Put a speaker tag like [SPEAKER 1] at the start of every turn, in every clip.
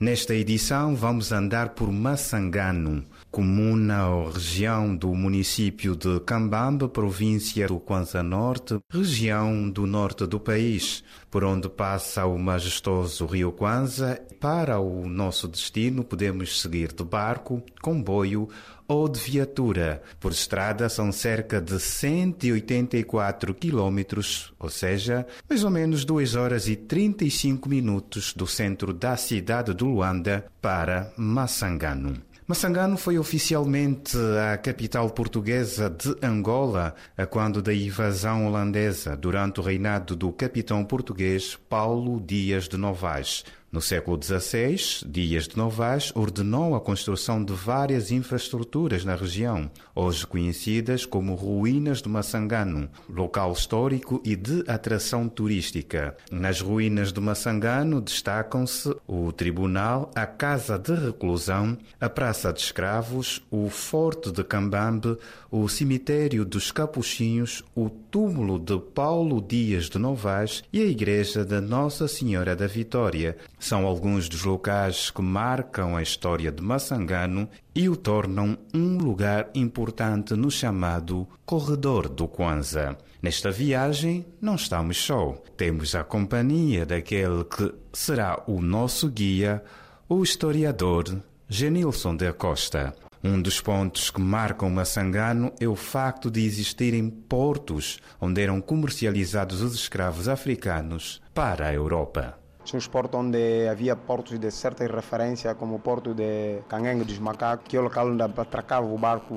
[SPEAKER 1] Nesta edição vamos andar por Massangano, comuna ou região do município de Cambambe, província do Kwanza Norte, região do norte do país, por onde passa o majestoso rio Kwanza. Para o nosso destino podemos seguir de barco, comboio ou de viatura. Por estrada são cerca de 184 quilômetros, ou seja, mais ou menos 2 horas e 35 minutos do centro da cidade de Luanda para Massangano. Massangano foi oficialmente a capital portuguesa de Angola quando da invasão holandesa durante o reinado do capitão português Paulo Dias de Novaes. No século XVI, Dias de Novaes ordenou a construção de várias infraestruturas na região, hoje conhecidas como Ruínas de Massangano, local histórico e de atração turística. Nas ruínas de Massangano destacam-se o Tribunal, a Casa de Reclusão, a Praça de Escravos, o Forte de Cambambe, o Cemitério dos Capuchinhos, o Túmulo de Paulo Dias de Novaes e a Igreja da Nossa Senhora da Vitória são alguns dos locais que marcam a história de Massangano e o tornam um lugar importante no chamado Corredor do Kwanza. Nesta viagem não estamos só, temos a companhia daquele que será o nosso guia, o historiador Genilson da Costa. Um dos pontos que marcam Massangano é o facto de existirem portos onde eram comercializados os escravos africanos para a Europa.
[SPEAKER 2] Uns portos onde havia portos de certa referência, como o porto de Canguengue dos Macacos, que é o local onde atracava o barco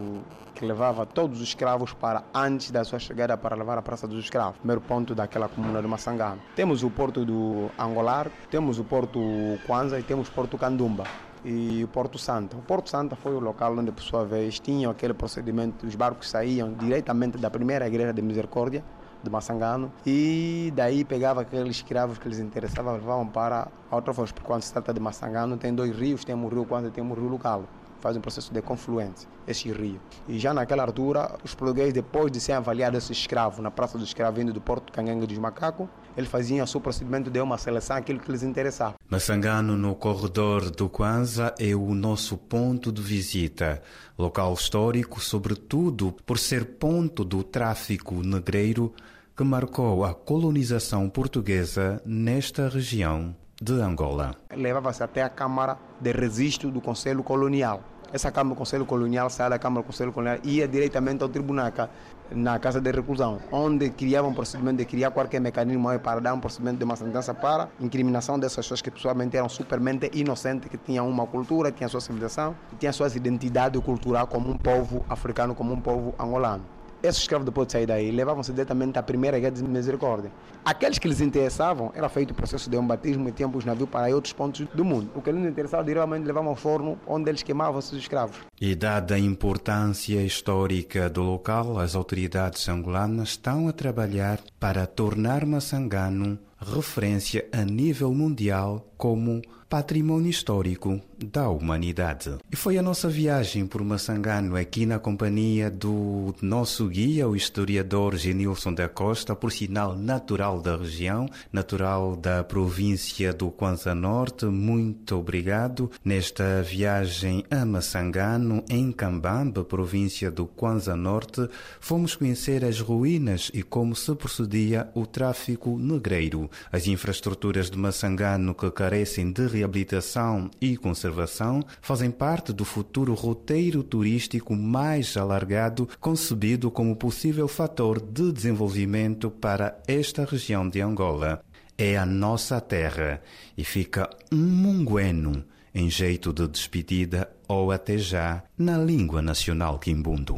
[SPEAKER 2] que levava todos os escravos para antes da sua chegada para levar à Praça dos Escravos, primeiro ponto daquela comuna de Massangano. Temos o porto do Angolar, temos o porto Kwanza e temos o porto Candumba e o Porto Santa. O Porto Santa foi o local onde, por sua vez, tinham aquele procedimento, os barcos saíam diretamente da primeira igreja de misericórdia de Massangano. E daí pegava aqueles escravos que lhes interessavam levavam para outra voz, porque quando se trata de Massangano tem dois rios, tem o rio quando tem o rio local faz um processo de confluência, esse rio. E já naquela altura, os portugueses, depois de ser avaliado esse escravo na Praça do Escravo vindo do Porto Cangangue dos Macacos, eles faziam o seu procedimento de uma seleção, aquilo que lhes interessava.
[SPEAKER 1] Massangano, no corredor do Kwanza, é o nosso ponto de visita. Local histórico, sobretudo por ser ponto do tráfico negreiro que marcou a colonização portuguesa nesta região de Angola.
[SPEAKER 2] Levava-se até a Câmara de Registro do Conselho Colonial. Essa Câmara do Conselho Colonial sai da Câmara do Conselho Colonial e ia diretamente ao tribunal, na Casa de Reclusão, onde criavam um procedimento de criar qualquer mecanismo para dar um procedimento de uma sentença para incriminação dessas pessoas que pessoalmente eram supermente inocentes, que tinham uma cultura, tinham sua civilização, tinham sua identidade cultural como um povo africano, como um povo angolano esses escravos depois de sair daí levavam-se diretamente à primeira guerra de misericórdia. Aqueles que lhes interessavam era feito o processo de um batismo e tinham os navios para outros pontos do mundo. O que lhes interessava diretamente levavam ao forno onde eles queimavam os escravos.
[SPEAKER 1] E dada a importância histórica do local, as autoridades angolanas estão a trabalhar para tornar Massangano referência a nível mundial como patrimônio histórico da humanidade. E foi a nossa viagem por Massangano aqui na companhia do nosso guia, o historiador Genilson da Costa, por sinal natural da região, natural da província do Kwanza Norte. Muito obrigado nesta viagem a Massangano, em Cambambe, província do Kwanza Norte. Fomos conhecer as ruínas e como se procedia o tráfico negreiro. As infraestruturas de Massangano que carecem de reabilitação e conservação fazem parte do futuro roteiro turístico mais alargado concebido como possível fator de desenvolvimento para esta região de Angola. É a nossa terra e fica um mungueno em jeito de despedida ou até já na língua nacional quimbundo.